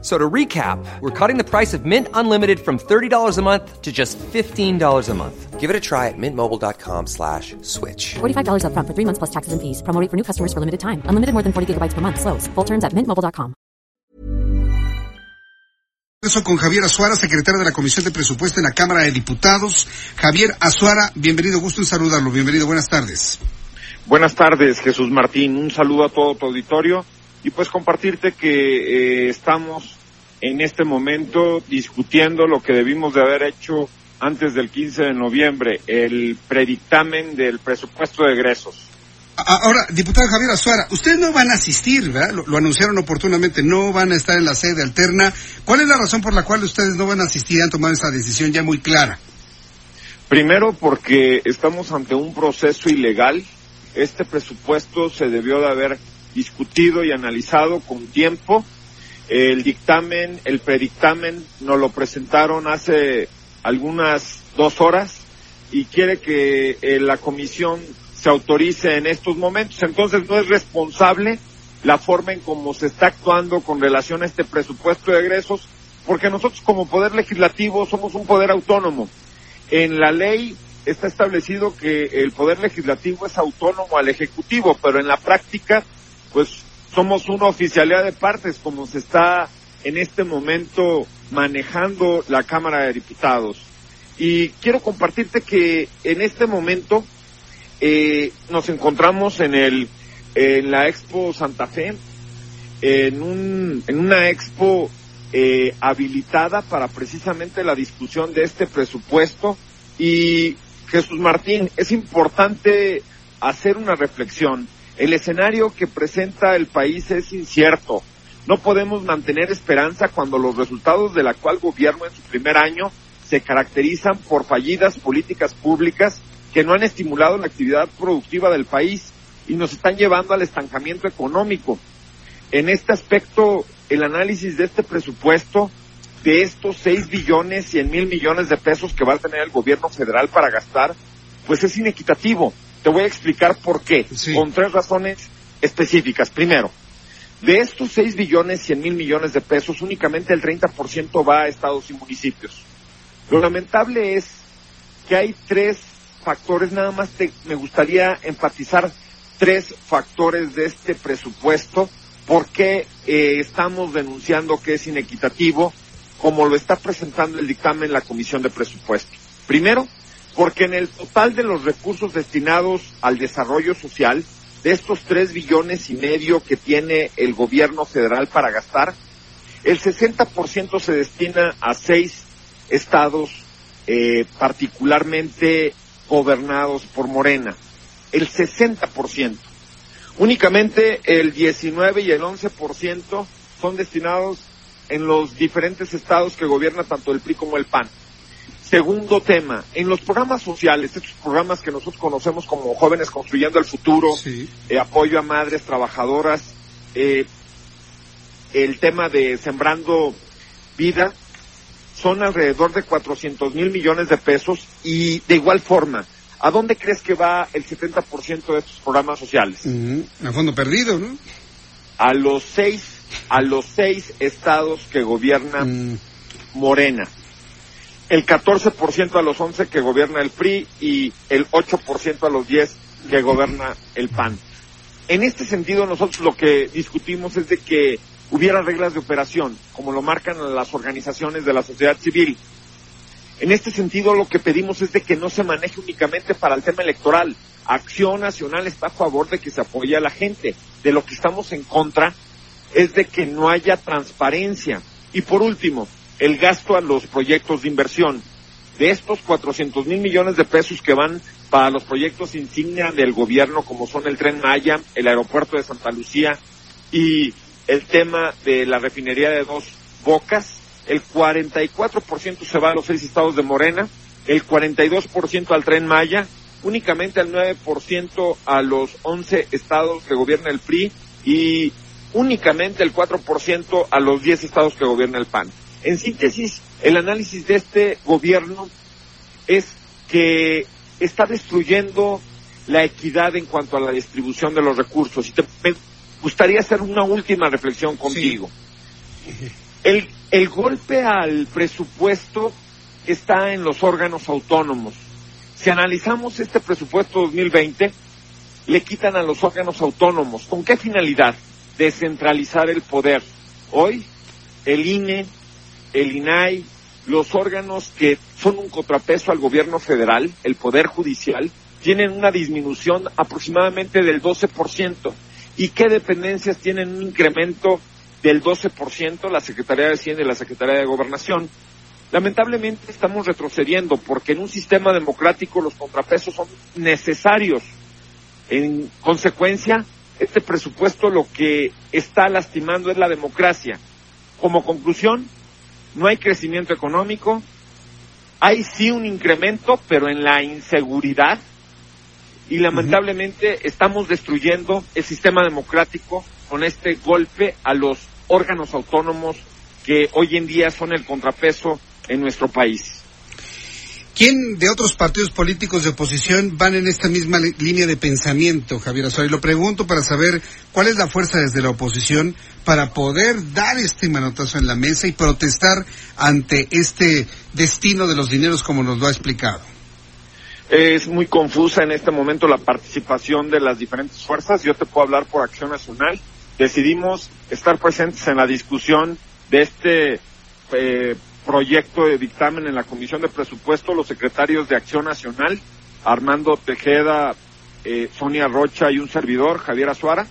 So to recap, we're cutting the price of Mint Unlimited from $30 a month to just $15 a month. Give it a try at mintmobile.com slash switch. $45 upfront for three months plus taxes and fees. Promo rate for new customers for limited time. Unlimited more than 40 gigabytes per month. Slows. Full terms at mintmobile.com. Eso con Javier Azuara, secretario de la Comisión de Presupuesto en la Cámara de Diputados. Javier Azuara, bienvenido, gusto en saludarlo. Bienvenido, buenas tardes. Buenas tardes, Jesús Martín. Un saludo a todo tu auditorio y pues compartirte que eh, estamos en este momento discutiendo lo que debimos de haber hecho antes del 15 de noviembre, el predictamen del presupuesto de egresos. Ahora, diputado Javier Azuara, ustedes no van a asistir, ¿verdad? Lo, lo, anunciaron oportunamente, no van a estar en la sede alterna. ¿Cuál es la razón por la cual ustedes no van a asistir y han tomado esa decisión ya muy clara? Primero, porque estamos ante un proceso ilegal. Este presupuesto se debió de haber discutido y analizado con tiempo. El dictamen, el predictamen, nos lo presentaron hace algunas dos horas y quiere que eh, la comisión se autorice en estos momentos. Entonces no es responsable la forma en cómo se está actuando con relación a este presupuesto de egresos, porque nosotros como poder legislativo somos un poder autónomo. En la ley está establecido que el poder legislativo es autónomo al ejecutivo, pero en la práctica, pues somos una oficialidad de partes, como se está en este momento manejando la Cámara de Diputados. Y quiero compartirte que en este momento eh, nos encontramos en el en la Expo Santa Fe, en un en una expo eh, habilitada para precisamente la discusión de este presupuesto y Jesús Martín es importante hacer una reflexión. El escenario que presenta el país es incierto. No podemos mantener esperanza cuando los resultados del actual gobierno en su primer año se caracterizan por fallidas políticas públicas que no han estimulado la actividad productiva del país y nos están llevando al estancamiento económico. En este aspecto, el análisis de este presupuesto, de estos 6 billones 100 mil millones de pesos que va a tener el gobierno federal para gastar, pues es inequitativo. Te voy a explicar por qué, sí. con tres razones específicas. Primero, de estos 6 billones 100 mil millones de pesos, únicamente el 30% va a estados y municipios. Lo lamentable es que hay tres factores, nada más te, me gustaría enfatizar tres factores de este presupuesto, porque eh, estamos denunciando que es inequitativo, como lo está presentando el dictamen la Comisión de Presupuesto. Primero, porque en el total de los recursos destinados al desarrollo social, de estos tres billones y medio que tiene el gobierno federal para gastar, el 60% se destina a seis estados eh, particularmente gobernados por Morena. El 60%. Únicamente el 19 y el 11% son destinados en los diferentes estados que gobierna tanto el PRI como el PAN. Segundo tema, en los programas sociales, estos programas que nosotros conocemos como Jóvenes Construyendo el Futuro, sí. eh, apoyo a madres trabajadoras, eh, el tema de Sembrando Vida, son alrededor de 400 mil millones de pesos y de igual forma, ¿a dónde crees que va el 70% de estos programas sociales? Uh -huh. A fondo perdido, ¿no? A los seis, a los seis estados que gobierna mm. Morena. El 14% a los 11 que gobierna el PRI y el 8% a los 10 que gobierna el PAN. En este sentido, nosotros lo que discutimos es de que hubiera reglas de operación, como lo marcan las organizaciones de la sociedad civil. En este sentido, lo que pedimos es de que no se maneje únicamente para el tema electoral. Acción Nacional está a favor de que se apoye a la gente. De lo que estamos en contra es de que no haya transparencia. Y por último, el gasto a los proyectos de inversión. De estos 400 mil millones de pesos que van para los proyectos insignia del gobierno, como son el Tren Maya, el aeropuerto de Santa Lucía y el tema de la refinería de dos bocas, el 44% se va a los seis estados de Morena, el 42% al Tren Maya, únicamente el 9% a los 11 estados que gobierna el PRI y únicamente el 4% a los 10 estados que gobierna el PAN. En síntesis, el análisis de este gobierno es que está destruyendo la equidad en cuanto a la distribución de los recursos. Y te, me gustaría hacer una última reflexión contigo. El, el golpe al presupuesto está en los órganos autónomos. Si analizamos este presupuesto 2020, le quitan a los órganos autónomos. ¿Con qué finalidad? Descentralizar el poder. Hoy, el INE, el INAI, los órganos que son un contrapeso al gobierno federal, el Poder Judicial, tienen una disminución aproximadamente del 12%. ¿Y qué dependencias tienen un incremento del 12%? La Secretaría de Hacienda y la Secretaría de Gobernación. Lamentablemente estamos retrocediendo porque en un sistema democrático los contrapesos son necesarios. En consecuencia, este presupuesto lo que está lastimando es la democracia. Como conclusión, no hay crecimiento económico, hay sí un incremento, pero en la inseguridad, y lamentablemente estamos destruyendo el sistema democrático con este golpe a los órganos autónomos que hoy en día son el contrapeso en nuestro país. ¿Quién de otros partidos políticos de oposición van en esta misma línea de pensamiento, Javier Azuara? Y lo pregunto para saber cuál es la fuerza desde la oposición para poder dar este manotazo en la mesa y protestar ante este destino de los dineros como nos lo ha explicado. Es muy confusa en este momento la participación de las diferentes fuerzas. Yo te puedo hablar por Acción Nacional. Decidimos estar presentes en la discusión de este eh, proyecto de dictamen en la Comisión de Presupuesto los secretarios de Acción Nacional, Armando Tejeda, eh, Sonia Rocha y un servidor, Javier Azuara,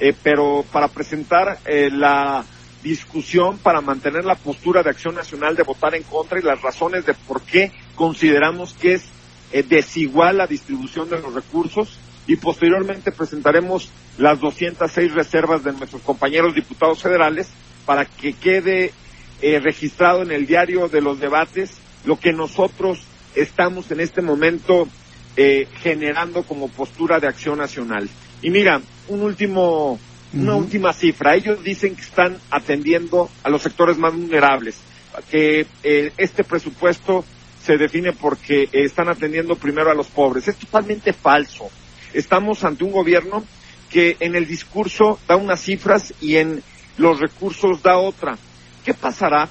eh, pero para presentar eh, la discusión para mantener la postura de Acción Nacional de votar en contra y las razones de por qué consideramos que es desigual la distribución de los recursos. Y posteriormente presentaremos las 206 reservas de nuestros compañeros diputados federales para que quede eh, registrado en el diario de los debates lo que nosotros estamos en este momento eh, generando como postura de acción nacional. Y mira, un último, una última cifra. Ellos dicen que están atendiendo a los sectores más vulnerables, que eh, este presupuesto se define porque están atendiendo primero a los pobres. Es totalmente falso. Estamos ante un gobierno que en el discurso da unas cifras y en los recursos da otra. ¿Qué pasará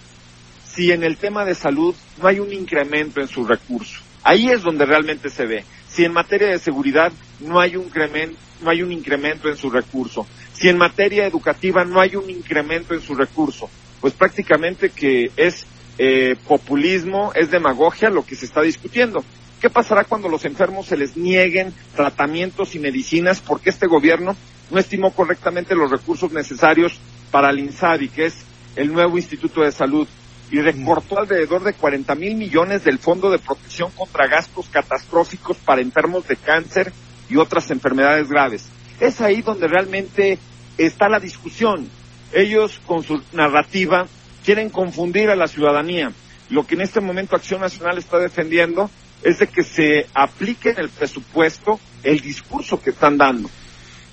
si en el tema de salud no hay un incremento en su recurso? Ahí es donde realmente se ve. Si en materia de seguridad no hay un incremento, no hay un incremento en su recurso. Si en materia educativa no hay un incremento en su recurso, pues prácticamente que es eh, populismo, es demagogia lo que se está discutiendo. ¿Qué pasará cuando los enfermos se les nieguen tratamientos y medicinas porque este gobierno no estimó correctamente los recursos necesarios para el INSABI, que es el nuevo Instituto de Salud y recortó alrededor de 40 mil millones del Fondo de Protección contra Gastos Catastróficos para enfermos de cáncer y otras enfermedades graves. Es ahí donde realmente está la discusión. Ellos con su narrativa quieren confundir a la ciudadanía. Lo que en este momento Acción Nacional está defendiendo es de que se aplique en el presupuesto el discurso que están dando.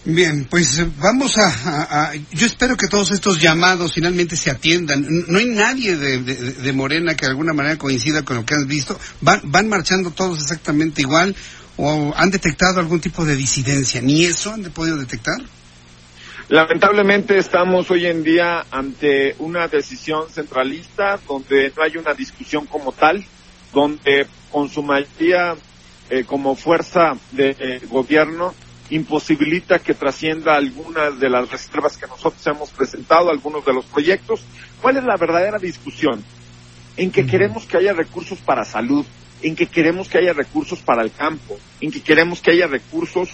Bien, pues vamos a, Yo espero que todos estos llamados finalmente se atiendan. No hay nadie de, Morena que de alguna manera coincida con lo que has visto. Van, van marchando todos exactamente igual o han detectado algún tipo de disidencia. ¿Ni eso han podido detectar? Lamentablemente estamos hoy en día ante una decisión centralista donde no hay una discusión como tal, donde con su mayoría eh, como fuerza de eh, gobierno imposibilita que trascienda algunas de las reservas que nosotros hemos presentado, algunos de los proyectos. ¿Cuál es la verdadera discusión? En que queremos que haya recursos para salud, en que queremos que haya recursos para el campo, en que queremos que haya recursos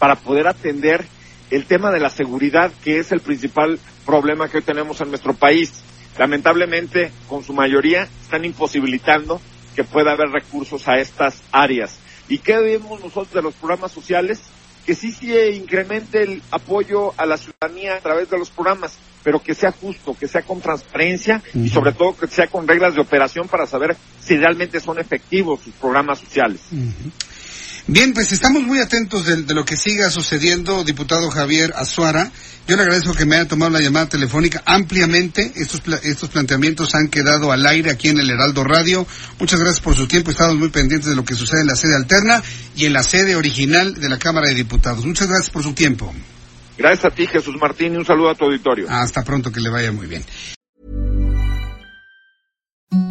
para poder atender el tema de la seguridad, que es el principal problema que hoy tenemos en nuestro país. Lamentablemente, con su mayoría, están imposibilitando que pueda haber recursos a estas áreas. ¿Y qué vemos nosotros de los programas sociales? Que sí se incremente el apoyo a la ciudadanía a través de los programas, pero que sea justo, que sea con transparencia y sobre todo que sea con reglas de operación para saber si realmente son efectivos sus programas sociales. Bien, pues estamos muy atentos de, de, lo que siga sucediendo, diputado Javier Azuara. Yo le agradezco que me haya tomado la llamada telefónica ampliamente. Estos, estos planteamientos han quedado al aire aquí en el Heraldo Radio. Muchas gracias por su tiempo. Estamos muy pendientes de lo que sucede en la sede alterna y en la sede original de la Cámara de Diputados. Muchas gracias por su tiempo. Gracias a ti, Jesús Martín, y un saludo a tu auditorio. Hasta pronto, que le vaya muy bien.